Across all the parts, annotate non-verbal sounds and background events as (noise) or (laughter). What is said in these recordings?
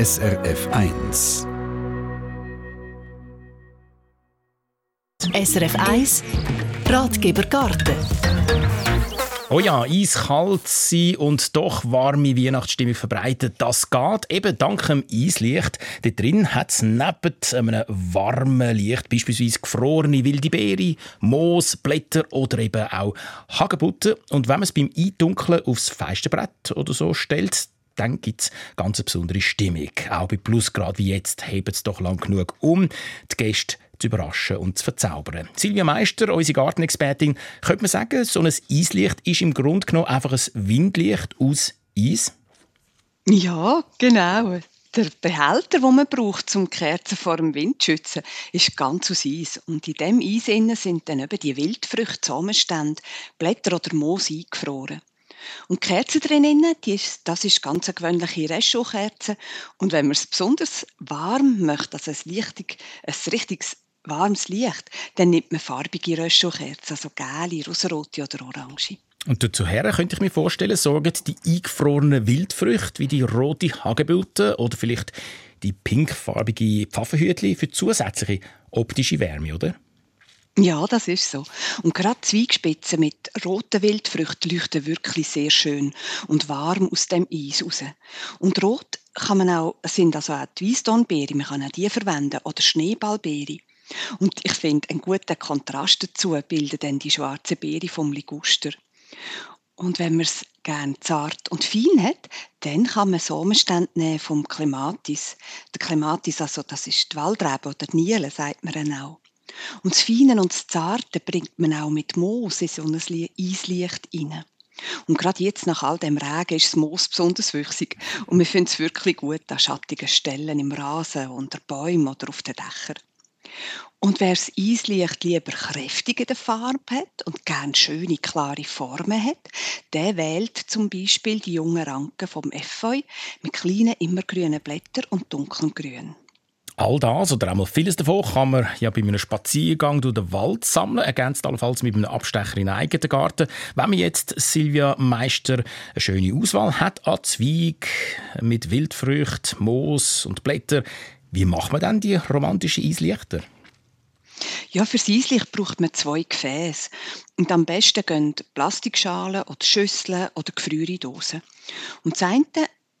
SRF 1. SRF 1 Ratgeber Garten. Oh ja, eiskalt sein und doch warme Weihnachtsstimmung verbreitet, das geht eben dank dem Eislicht. Dort drin hat es neben einem warmen Licht beispielsweise gefrorene wilde Beere, Moos, Blätter oder eben auch Hagebutten. Und wenn man es beim Eindunkeln aufs Feistenbrett oder so stellt, dann gibt es ganz eine besondere Stimmung. Auch bei Plusgrad wie jetzt hebt es doch lang genug um, die Gäste zu überraschen und zu verzaubern. Silvia Meister, unsere Gartenexpertin, könnte man sagen, so ein Eislicht ist im Grunde genommen einfach ein Windlicht aus Eis? Ja, genau. Der Behälter, den man braucht, um die Kerzen vor dem Wind zu schützen, ist ganz aus Eis. Und in diesem Eis sind dann eben die Wildfrüchte zusammenstände, Blätter oder Moos eingefroren. Und die Kerze drinnen, ist, das ist ganz eine gewöhnliche Restaukerze. Und wenn man es besonders warm möchte, also ein, richtig, ein richtiges warmes Licht, dann nimmt man farbige Röschelkerzen, also gelbe, rosarote oder orange. Und dazu her könnte ich mir vorstellen, sorgen die eingefrorenen Wildfrüchte wie die rote Hagebutte oder vielleicht die pinkfarbige Pfaffenhütli für zusätzliche optische Wärme, oder? Ja, das ist so. Und gerade Zweigspitzen mit roten Wildfrüchten leuchten wirklich sehr schön und warm aus dem Eis raus. Und rot kann man auch, sind also auch die Weissdornbeere, man kann auch die verwenden, oder Schneeballbeere. Und ich finde, einen guten Kontrast dazu bilden dann die schwarze Beere vom Liguster. Und wenn man es gerne zart und fein hat, dann kann man Samenstände nehmen vom Clematis. Der Clematis, also das ist die Waldrebe oder die Niele, sagt man auch. Und das Feine und das Zarte bringt man auch mit Moos in so ein Eislicht rein. Und gerade jetzt nach all dem Regen ist das Moos besonders wüchsig und wir finden es wirklich gut an schattigen Stellen im Rasen, unter Bäumen oder auf den Dächern. Und wer das Eislicht lieber kräftig in der Farbe hat und gerne schöne, klare Formen hat, der wählt zum Beispiel die jungen Ranken vom Efeu mit kleinen, immergrünen Blättern und dunklem Grün. All das oder einmal vieles davon kann man ja bei einem Spaziergang durch den Wald sammeln, ergänzt allenfalls mit einem Abstecher in den eigenen Garten. Wenn man jetzt Silvia Meister eine schöne Auswahl hat an Zweig mit Wildfrüchten, Moos und Blättern, wie macht man dann die romantischen Eislichter? Ja, für Eislicht braucht man zwei Gefäße. Und am besten gehen Plastikschalen oder Schüsseln oder Gefrierdosen. Und das eine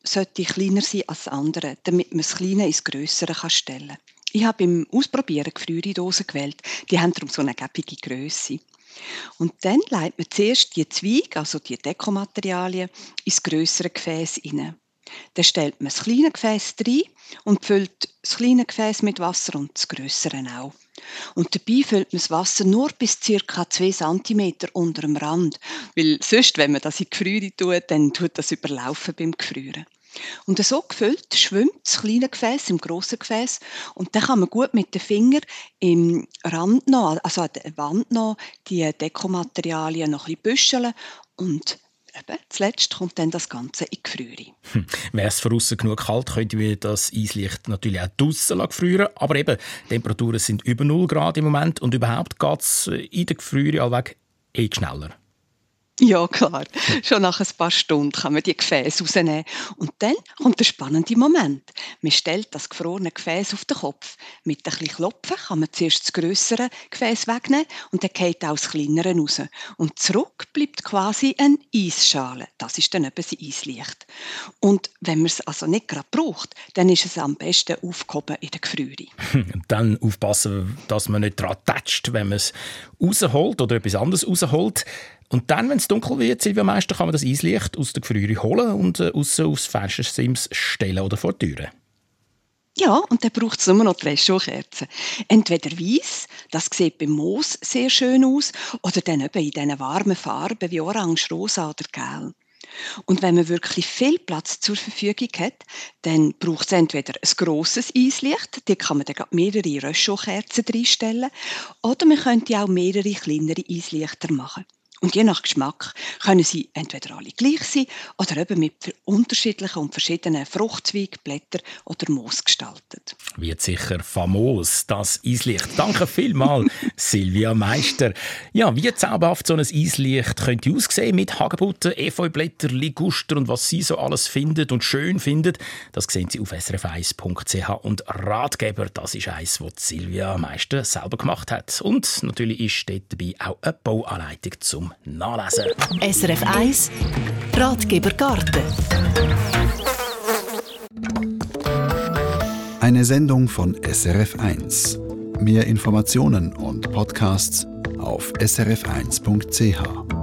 sollte kleiner sein als das andere, damit man das Kleine ins Größere stellen kann. Ich habe beim Ausprobieren Gefrierdosen gewählt. Die haben darum so eine gäbige Größe. Und dann leitet man zuerst die Zweige, also die Dekomaterialien, ins größere Gefäß hinein. Dann stellt man das kleine Gefäß rein und füllt das kleine Gefäß mit Wasser und das größere auch. Und dabei füllt man das Wasser nur bis ca. 2 cm unter dem Rand, weil sonst, wenn man das in die Gefriere tut, dann tut das überlaufen beim Gefrieren. Und so gefüllt schwimmt das kleine Gefäß im grossen Gefäß und dann kann man gut mit den Fingern im Rand noch, also an der Wand noch, die Dekomaterialien noch ein bisschen büscheln und eben, zuletzt kommt dann das Ganze in die Gefriere. Hm. Wäre es von außen genug kalt, könnte wir das Eislicht natürlich auch draussen gefrieren Aber eben, Temperaturen sind über 0 Grad im Moment und überhaupt geht es in der Gefriere allweg eh schneller. Ja, klar. Schon nach ein paar Stunden kann man die Gefäße rausnehmen. Und dann kommt der spannende Moment. Man stellt das gefrorene Gefäß auf den Kopf. Mit ein bisschen Klopfen kann man zuerst das grössere Gefäß wegnehmen und dann geht auch das kleinere raus. Und zurück bleibt quasi eine Eisschale. Das ist dann eben das Eislicht. Und wenn man es also nicht gerade braucht, dann ist es am besten aufgehoben in der Gefriere. (laughs) dann aufpassen, dass man nicht daran tätscht, wenn man es rausholt oder etwas anderes rausholt. Und dann, wenn es dunkel wird, Silvia Meister, kann man das Eislicht aus der Gefriere holen und äh, aussen aufs Fenstersims stellen oder vor die Türe. Ja, und dann braucht es nur noch die Restaukerzen. Entweder weiß, das sieht beim Moos sehr schön aus, oder dann eben in diesen warmen Farben wie Orange, Rosa oder Gelb. Und wenn man wirklich viel Platz zur Verfügung hat, dann braucht es entweder ein grosses Eislicht, da kann man dann mehrere Röschelkerzen reinstellen, oder man könnte auch mehrere kleinere Eislichter machen. Und je nach Geschmack können sie entweder alle gleich sein oder eben mit unterschiedlichen und verschiedenen Fruchtzweig, Blätter oder Moos gestaltet. Wird sicher famos, das Eislicht. Danke vielmals, (laughs) Silvia Meister. Ja, wie zauberhaft so ein Eislicht könnte aussehen mit Hagebutten, Efeublätter, Liguster und was sie so alles findet und schön findet, das sehen Sie auf srf1.ch und Ratgeber, das ist eins, was Silvia Meister selber gemacht hat. Und natürlich ist dort dabei auch eine Bauanleitung zum Nachlesen. SRF 1 Ratgeber Garten. Eine Sendung von SRF 1. Mehr Informationen und Podcasts auf srf1.ch.